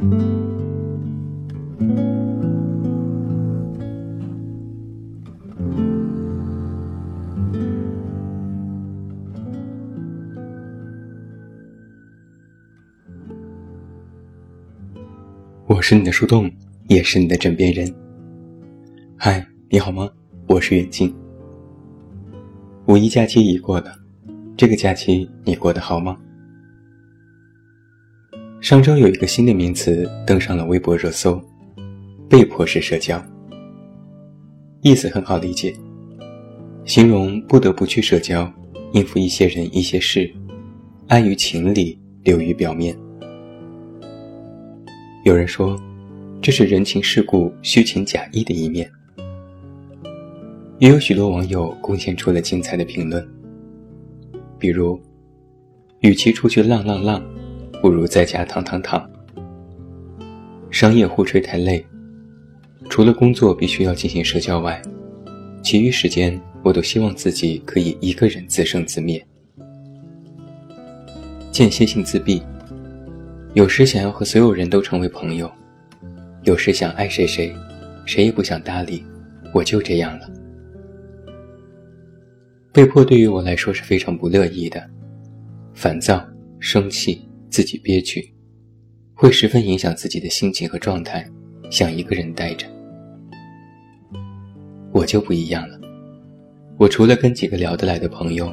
我是你的树洞，也是你的枕边人。嗨，你好吗？我是远近。五一假期已过了，这个假期你过得好吗？上周有一个新的名词登上了微博热搜，“被迫式社交”。意思很好理解，形容不得不去社交，应付一些人一些事，碍于情理，流于表面。有人说，这是人情世故虚情假意的一面。也有许多网友贡献出了精彩的评论，比如，与其出去浪浪浪，不如在家躺躺躺。商业互吹太累，除了工作必须要进行社交外，其余时间我都希望自己可以一个人自生自灭。间歇性自闭。有时想要和所有人都成为朋友，有时想爱谁谁，谁也不想搭理，我就这样了。被迫对于我来说是非常不乐意的，烦躁、生气、自己憋屈，会十分影响自己的心情和状态，想一个人待着。我就不一样了，我除了跟几个聊得来的朋友，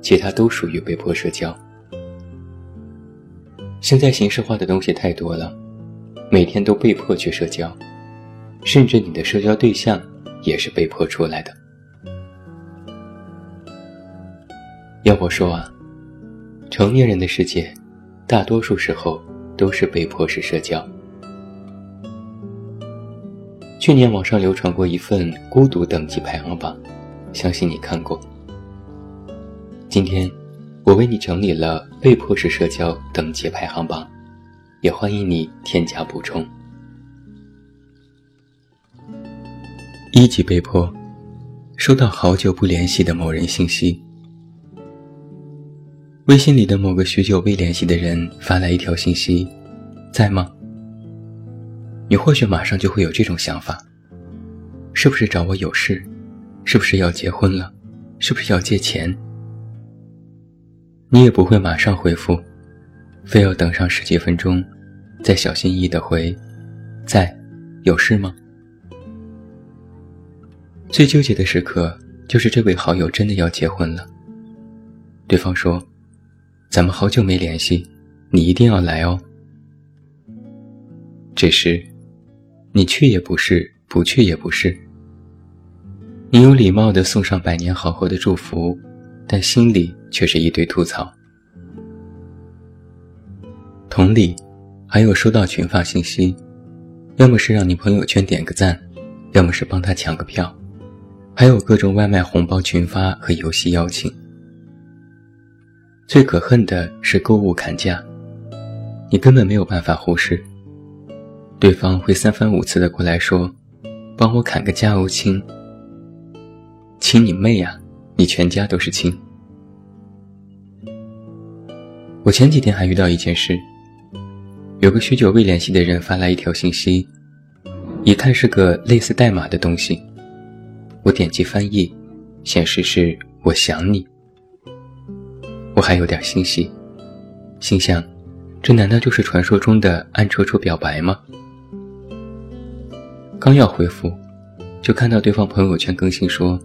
其他都属于被迫社交。现在形式化的东西太多了，每天都被迫去社交，甚至你的社交对象也是被迫出来的。要我说啊，成年人的世界，大多数时候都是被迫式社交。去年网上流传过一份孤独等级排行榜，相信你看过。今天。我为你整理了被迫式社交等级排行榜，也欢迎你添加补充。一级被迫，收到好久不联系的某人信息，微信里的某个许久未联系的人发来一条信息，在吗？你或许马上就会有这种想法：是不是找我有事？是不是要结婚了？是不是要借钱？你也不会马上回复，非要等上十几分钟，再小心翼翼的回，在，有事吗？最纠结的时刻就是这位好友真的要结婚了。对方说：“咱们好久没联系，你一定要来哦。”只是，你去也不是，不去也不是。你有礼貌的送上百年好合的祝福。但心里却是一堆吐槽。同理，还有收到群发信息，要么是让你朋友圈点个赞，要么是帮他抢个票，还有各种外卖红包群发和游戏邀请。最可恨的是购物砍价，你根本没有办法忽视，对方会三番五次的过来说：“帮我砍个价哦，亲。”亲你妹呀！你全家都是亲。我前几天还遇到一件事，有个许久未联系的人发来一条信息，一看是个类似代码的东西。我点击翻译，显示是“我想你”。我还有点欣喜，心想：这难道就是传说中的暗戳戳表白吗？刚要回复，就看到对方朋友圈更新说：“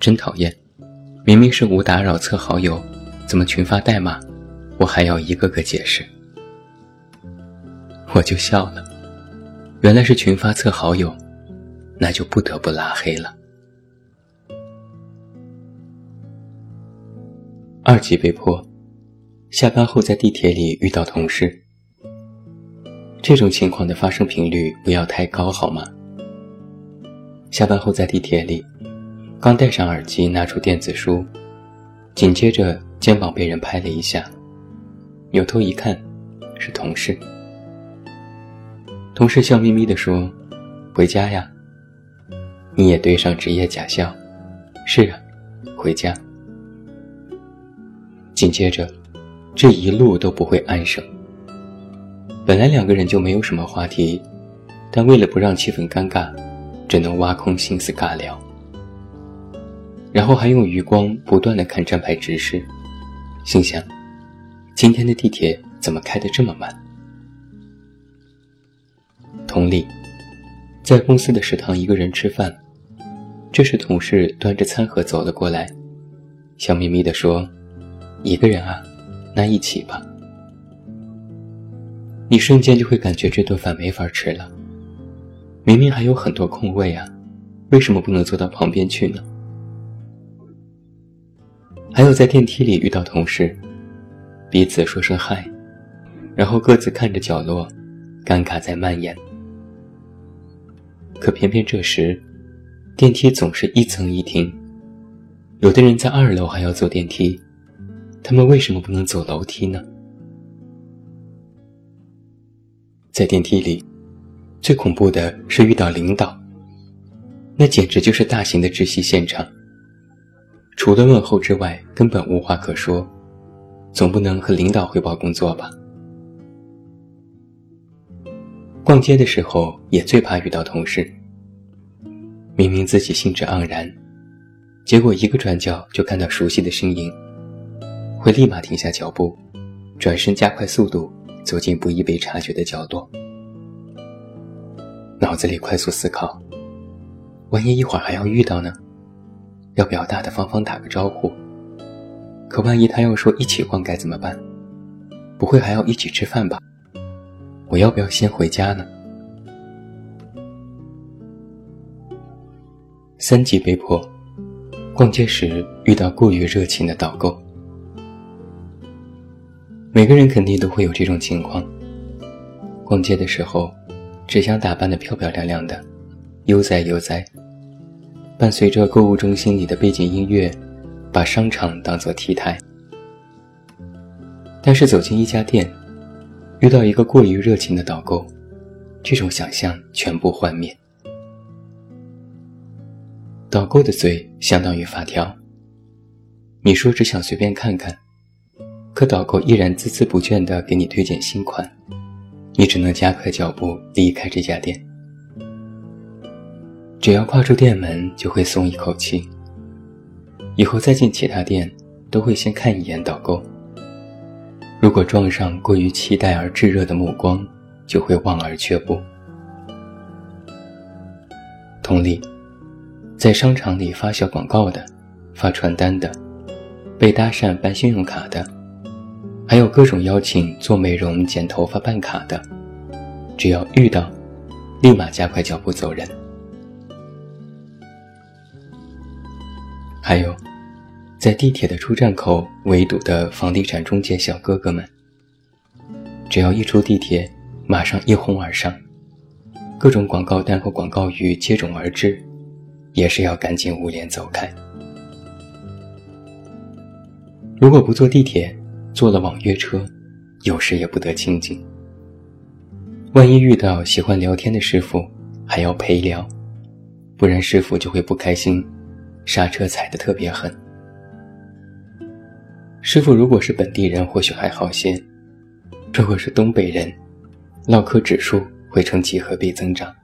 真讨厌。”明明是无打扰测好友，怎么群发代码？我还要一个个解释。我就笑了，原来是群发测好友，那就不得不拉黑了。二级被迫，下班后在地铁里遇到同事，这种情况的发生频率不要太高好吗？下班后在地铁里。刚戴上耳机，拿出电子书，紧接着肩膀被人拍了一下，扭头一看，是同事。同事笑眯眯地说：“回家呀。”你也对上职业假笑：“是啊，回家。”紧接着，这一路都不会安生。本来两个人就没有什么话题，但为了不让气氛尴尬，只能挖空心思尬聊。然后还用余光不断的看站牌指示，心想：今天的地铁怎么开得这么慢？同理，在公司的食堂一个人吃饭，这时同事端着餐盒走了过来，笑眯眯地说：“一个人啊，那一起吧。”你瞬间就会感觉这顿饭没法吃了。明明还有很多空位啊，为什么不能坐到旁边去呢？还有在电梯里遇到同事，彼此说声嗨，然后各自看着角落，尴尬在蔓延。可偏偏这时，电梯总是一层一停，有的人在二楼还要坐电梯，他们为什么不能走楼梯呢？在电梯里，最恐怖的是遇到领导，那简直就是大型的窒息现场。除了问候之外，根本无话可说，总不能和领导汇报工作吧？逛街的时候也最怕遇到同事，明明自己兴致盎然，结果一个转角就看到熟悉的身影，会立马停下脚步，转身加快速度走进不易被察觉的角落，脑子里快速思考：万一一会儿还要遇到呢？要不要大大方方打个招呼？可万一他要说一起逛该怎么办？不会还要一起吃饭吧？我要不要先回家呢？三级被迫逛街时遇到过于热情的导购，每个人肯定都会有这种情况。逛街的时候，只想打扮的漂漂亮亮的，悠哉悠哉。伴随着购物中心里的背景音乐，把商场当作 T 台。但是走进一家店，遇到一个过于热情的导购，这种想象全部幻灭。导购的嘴相当于发条，你说只想随便看看，可导购依然孜孜不倦地给你推荐新款，你只能加快脚步离开这家店。只要跨出店门，就会松一口气。以后再进其他店，都会先看一眼导购。如果撞上过于期待而炙热的目光，就会望而却步。同理，在商场里发小广告的、发传单的、被搭讪办信用卡的，还有各种邀请做美容、剪头发、办卡的，只要遇到，立马加快脚步走人。还有，在地铁的出站口围堵的房地产中介小哥哥们，只要一出地铁，马上一哄而上，各种广告单和广告语接踵而至，也是要赶紧捂脸走开。如果不坐地铁，坐了网约车，有时也不得清静。万一遇到喜欢聊天的师傅，还要陪聊，不然师傅就会不开心。刹车踩得特别狠。师傅如果是本地人，或许还好些；如果是东北人，唠嗑指数会呈几何倍增长。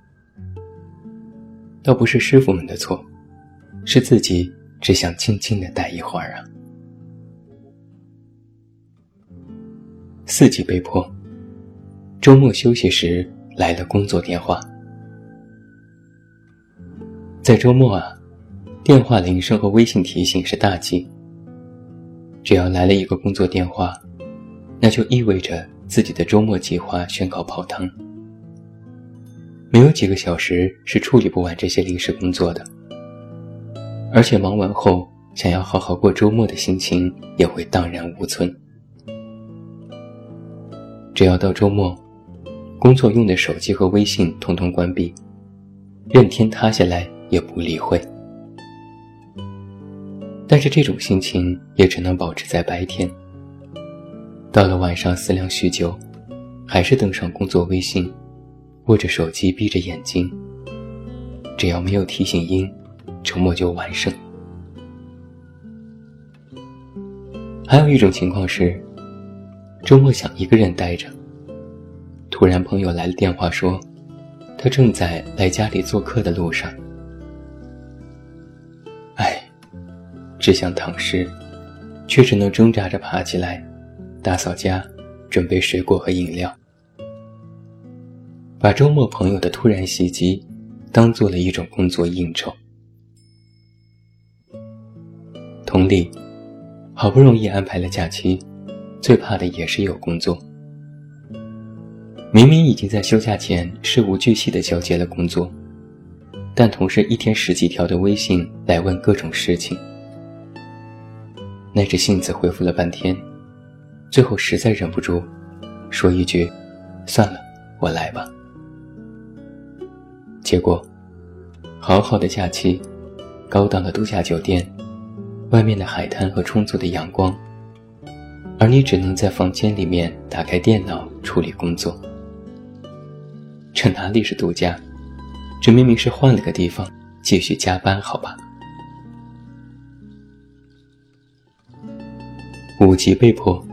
倒不是师傅们的错，是自己只想静静的待一会儿啊。四级被迫，周末休息时来了工作电话，在周末啊。电话铃声和微信提醒是大忌。只要来了一个工作电话，那就意味着自己的周末计划宣告泡汤。没有几个小时是处理不完这些临时工作的，而且忙完后想要好好过周末的心情也会荡然无存。只要到周末，工作用的手机和微信通通关闭，任天塌下来也不理会。但是这种心情也只能保持在白天。到了晚上思量许久，还是登上工作微信，握着手机闭着眼睛。只要没有提醒音，周末就完胜。还有一种情况是，周末想一个人待着，突然朋友来了电话说，他正在来家里做客的路上。唉，只想躺尸，却只能挣扎着爬起来，打扫家，准备水果和饮料，把周末朋友的突然袭击，当做了一种工作应酬。同理，好不容易安排了假期，最怕的也是有工作。明明已经在休假前事无巨细地交接了工作，但同事一天十几条的微信来问各种事情，耐着性子回复了半天，最后实在忍不住，说一句：“算了，我来吧。”结果，好好的假期，高档的度假酒店。外面的海滩和充足的阳光，而你只能在房间里面打开电脑处理工作。这哪里是度假？这明明是换了个地方继续加班，好吧？五级被迫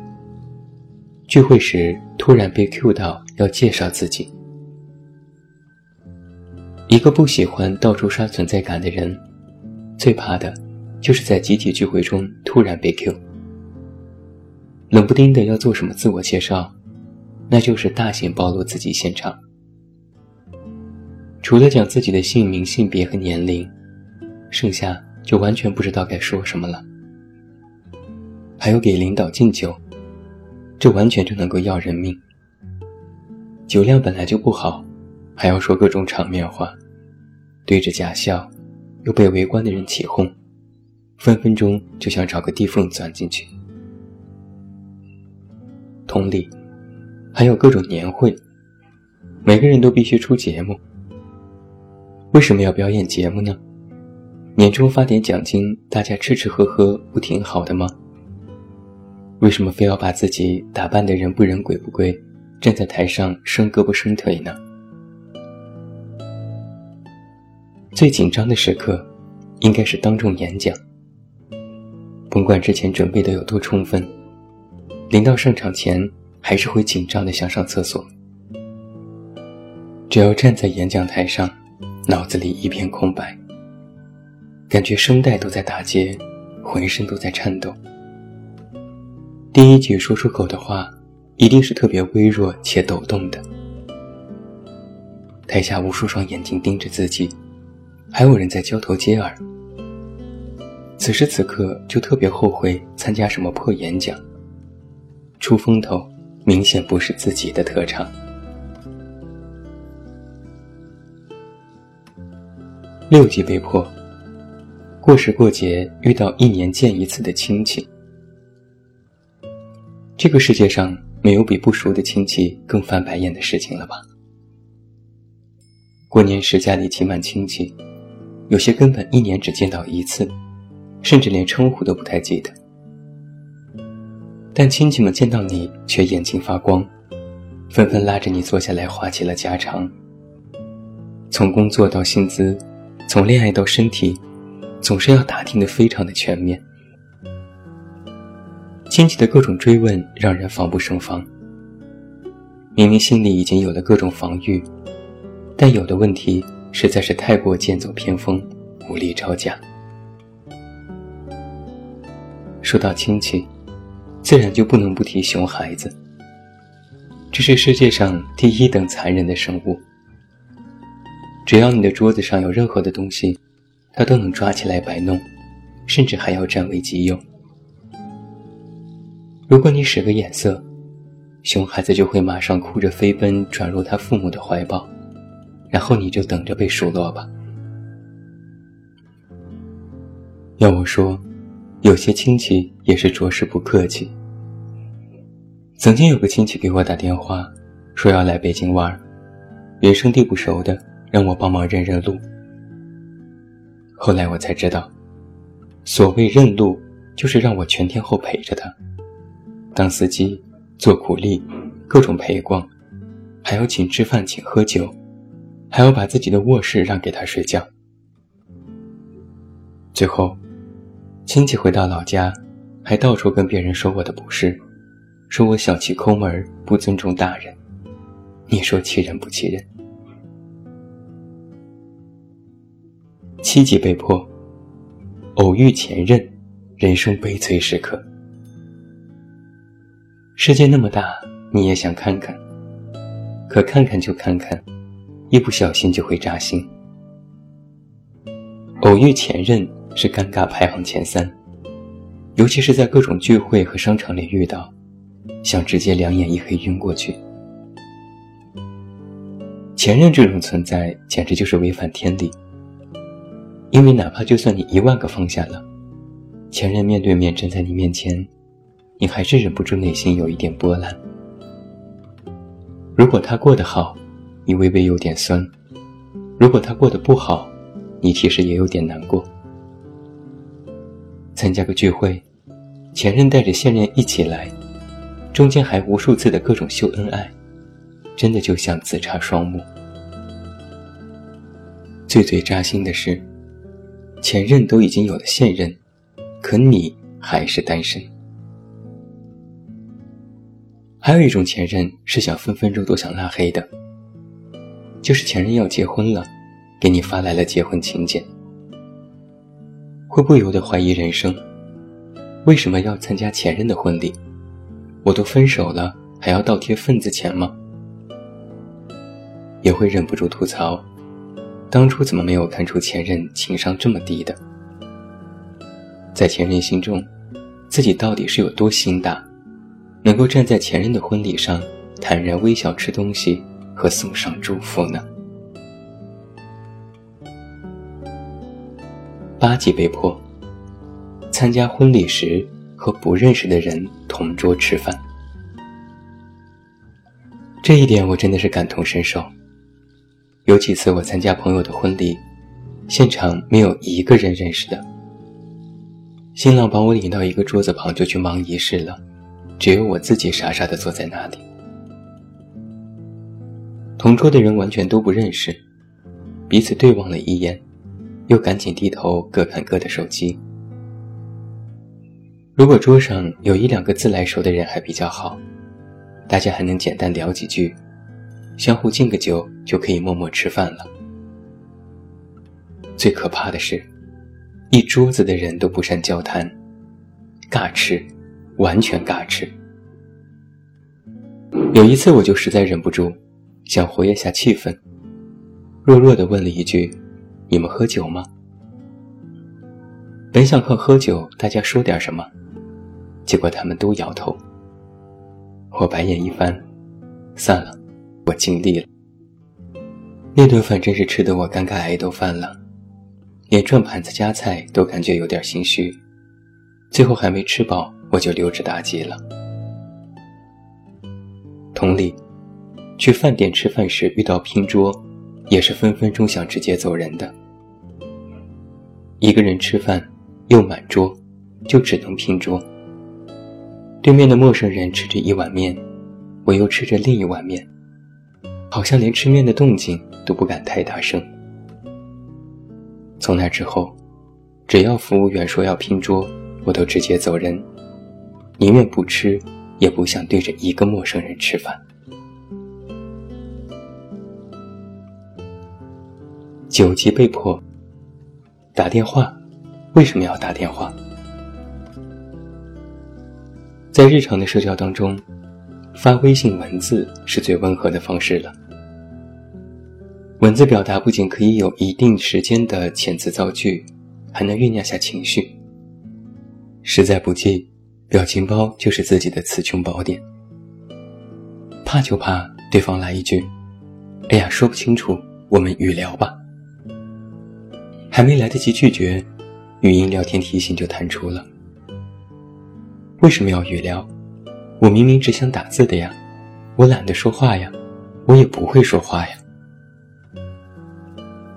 聚会时突然被 Q 到要介绍自己，一个不喜欢到处刷存在感的人，最怕的。就是在集体聚会中突然被 Q，冷不丁的要做什么自我介绍，那就是大型暴露自己现场。除了讲自己的姓名、性别和年龄，剩下就完全不知道该说什么了。还有给领导敬酒，这完全就能够要人命。酒量本来就不好，还要说各种场面话，对着假笑，又被围观的人起哄。分分钟就想找个地缝钻进去。同理，还有各种年会，每个人都必须出节目。为什么要表演节目呢？年终发点奖金，大家吃吃喝喝，不挺好的吗？为什么非要把自己打扮的人不人鬼不鬼，站在台上伸胳膊伸腿呢？最紧张的时刻，应该是当众演讲。甭管之前准备的有多充分，临到上场前还是会紧张的想上厕所。只要站在演讲台上，脑子里一片空白，感觉声带都在打结，浑身都在颤抖。第一句说出口的话，一定是特别微弱且抖动的。台下无数双眼睛盯着自己，还有人在交头接耳。此时此刻就特别后悔参加什么破演讲，出风头明显不是自己的特长。六级被迫过时过节遇到一年见一次的亲戚，这个世界上没有比不熟的亲戚更翻白眼的事情了吧？过年时家里挤满亲戚，有些根本一年只见到一次。甚至连称呼都不太记得，但亲戚们见到你却眼睛发光，纷纷拉着你坐下来话起了家常。从工作到薪资，从恋爱到身体，总是要打听的非常的全面。亲戚的各种追问让人防不胜防。明明心里已经有了各种防御，但有的问题实在是太过剑走偏锋，无力招架。说到亲戚，自然就不能不提熊孩子。这是世界上第一等残忍的生物。只要你的桌子上有任何的东西，它都能抓起来摆弄，甚至还要占为己有。如果你使个眼色，熊孩子就会马上哭着飞奔转入他父母的怀抱，然后你就等着被数落吧。要我说。有些亲戚也是着实不客气。曾经有个亲戚给我打电话，说要来北京玩，人生地不熟的，让我帮忙认认路。后来我才知道，所谓认路，就是让我全天候陪着他，当司机，做苦力，各种陪逛，还要请吃饭，请喝酒，还要把自己的卧室让给他睡觉。最后。亲戚回到老家，还到处跟别人说我的不是，说我小气抠门，不尊重大人。你说气人不气人？七级被迫，偶遇前任，人生悲催时刻。世界那么大，你也想看看，可看看就看看，一不小心就会扎心。偶遇前任是尴尬排行前三，尤其是在各种聚会和商场里遇到，想直接两眼一黑晕过去。前任这种存在简直就是违反天理，因为哪怕就算你一万个放下了，前任面对面站在你面前，你还是忍不住内心有一点波澜。如果他过得好，你微微有点酸；如果他过得不好，你其实也有点难过。参加个聚会，前任带着现任一起来，中间还无数次的各种秀恩爱，真的就像自插双目。最最扎心的是，前任都已经有了现任，可你还是单身。还有一种前任是想分分钟都想拉黑的，就是前任要结婚了。给你发来了结婚请柬，会不由得怀疑人生？为什么要参加前任的婚礼？我都分手了，还要倒贴份子钱吗？也会忍不住吐槽，当初怎么没有看出前任情商这么低的？在前任心中，自己到底是有多心大，能够站在前任的婚礼上坦然微笑吃东西和送上祝福呢？八级被迫参加婚礼时和不认识的人同桌吃饭，这一点我真的是感同身受。有几次我参加朋友的婚礼，现场没有一个人认识的，新郎把我领到一个桌子旁就去忙仪式了，只有我自己傻傻的坐在那里。同桌的人完全都不认识，彼此对望了一眼。又赶紧低头各看各的手机。如果桌上有一两个自来熟的人还比较好，大家还能简单聊几句，相互敬个酒就可以默默吃饭了。最可怕的是，一桌子的人都不善交谈，尬吃，完全尬吃。有一次我就实在忍不住，想活跃下气氛，弱弱的问了一句。你们喝酒吗？本想靠喝酒大家说点什么，结果他们都摇头。我白眼一翻，算了，我尽力了。那顿饭真是吃得我尴尬癌都犯了，连转盘子夹菜都感觉有点心虚。最后还没吃饱，我就溜之大吉了。同理，去饭店吃饭时遇到拼桌，也是分分钟想直接走人的。一个人吃饭，又满桌，就只能拼桌。对面的陌生人吃着一碗面，我又吃着另一碗面，好像连吃面的动静都不敢太大声。从那之后，只要服务员说要拼桌，我都直接走人，宁愿不吃，也不想对着一个陌生人吃饭。九级被迫。打电话，为什么要打电话？在日常的社交当中，发微信文字是最温和的方式了。文字表达不仅可以有一定时间的遣词造句，还能酝酿下情绪。实在不济，表情包就是自己的词穷宝典。怕就怕对方来一句：“哎呀，说不清楚，我们语聊吧。”还没来得及拒绝，语音聊天提醒就弹出了。为什么要语聊？我明明只想打字的呀，我懒得说话呀，我也不会说话呀。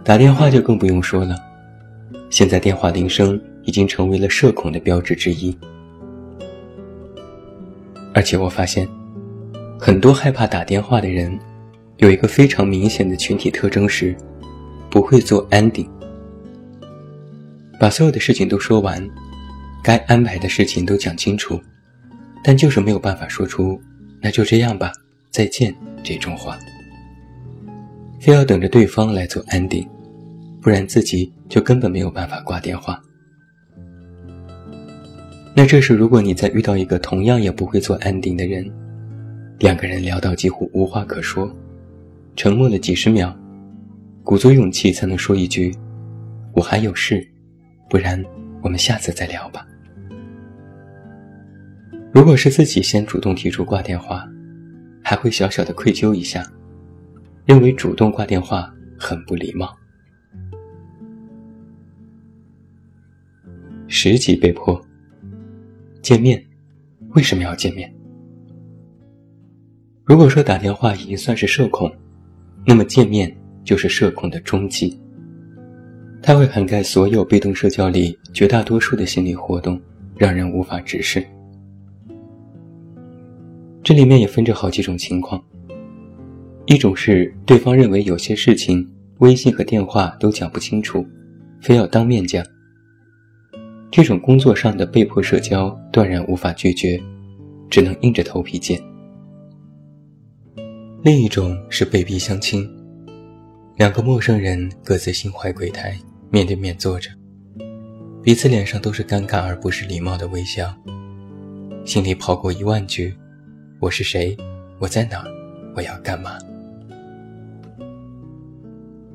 打电话就更不用说了，现在电话铃声已经成为了社恐的标志之一。而且我发现，很多害怕打电话的人，有一个非常明显的群体特征是，不会做 ending。把所有的事情都说完，该安排的事情都讲清楚，但就是没有办法说出“那就这样吧，再见”这种话。非要等着对方来做安定，不然自己就根本没有办法挂电话。那这时，如果你再遇到一个同样也不会做安定的人，两个人聊到几乎无话可说，沉默了几十秒，鼓足勇气才能说一句：“我还有事，不然我们下次再聊吧。”如果是自己先主动提出挂电话，还会小小的愧疚一下，认为主动挂电话很不礼貌。十级被迫见面，为什么要见面？如果说打电话已经算是社恐，那么见面就是社恐的终极。它会涵盖所有被动社交里绝大多数的心理活动，让人无法直视。这里面也分着好几种情况，一种是对方认为有些事情微信和电话都讲不清楚，非要当面讲。这种工作上的被迫社交断然无法拒绝，只能硬着头皮见。另一种是被逼相亲，两个陌生人各自心怀鬼胎，面对面坐着，彼此脸上都是尴尬而不是礼貌的微笑，心里跑过一万句。我是谁？我在哪？我要干嘛？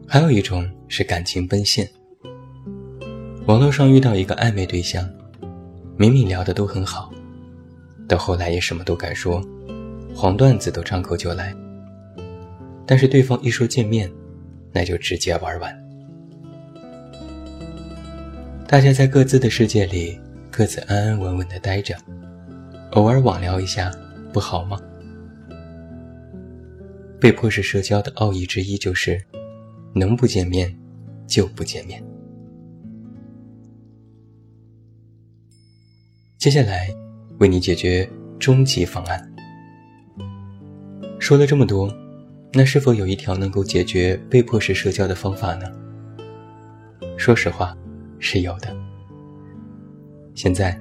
还有一种是感情奔现。网络上遇到一个暧昧对象，明明聊的都很好，到后来也什么都敢说，黄段子都张口就来。但是对方一说见面，那就直接玩完。大家在各自的世界里，各自安安稳稳的待着，偶尔网聊一下。不好吗？被迫式社交的奥义之一就是，能不见面就不见面。接下来，为你解决终极方案。说了这么多，那是否有一条能够解决被迫式社交的方法呢？说实话，是有的。现在，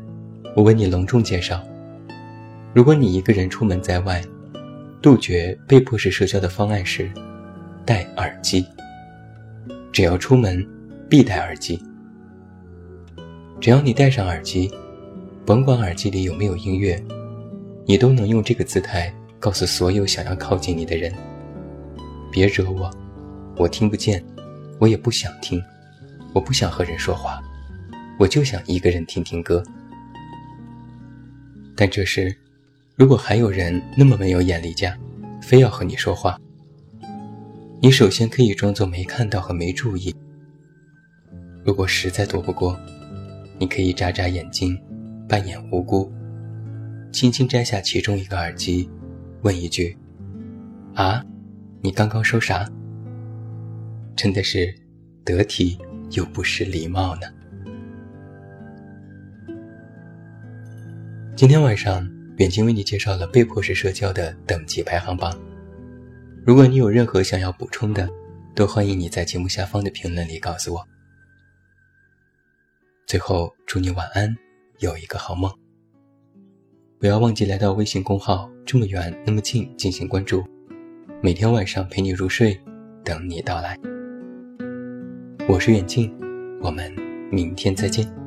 我为你隆重介绍。如果你一个人出门在外，杜绝被迫式社交的方案是戴耳机。只要出门，必戴耳机。只要你戴上耳机，甭管耳机里有没有音乐，你都能用这个姿态告诉所有想要靠近你的人：别惹我，我听不见，我也不想听，我不想和人说话，我就想一个人听听歌。但这时。如果还有人那么没有眼力见，非要和你说话，你首先可以装作没看到和没注意。如果实在躲不过，你可以眨眨眼睛，扮演无辜，轻轻摘下其中一个耳机，问一句：“啊，你刚刚说啥？”真的是得体又不失礼貌呢。今天晚上。远近为你介绍了被迫式社交的等级排行榜。如果你有任何想要补充的，都欢迎你在节目下方的评论里告诉我。最后，祝你晚安，有一个好梦。不要忘记来到微信公号“这么远那么近”进行关注，每天晚上陪你入睡，等你到来。我是远近，我们明天再见。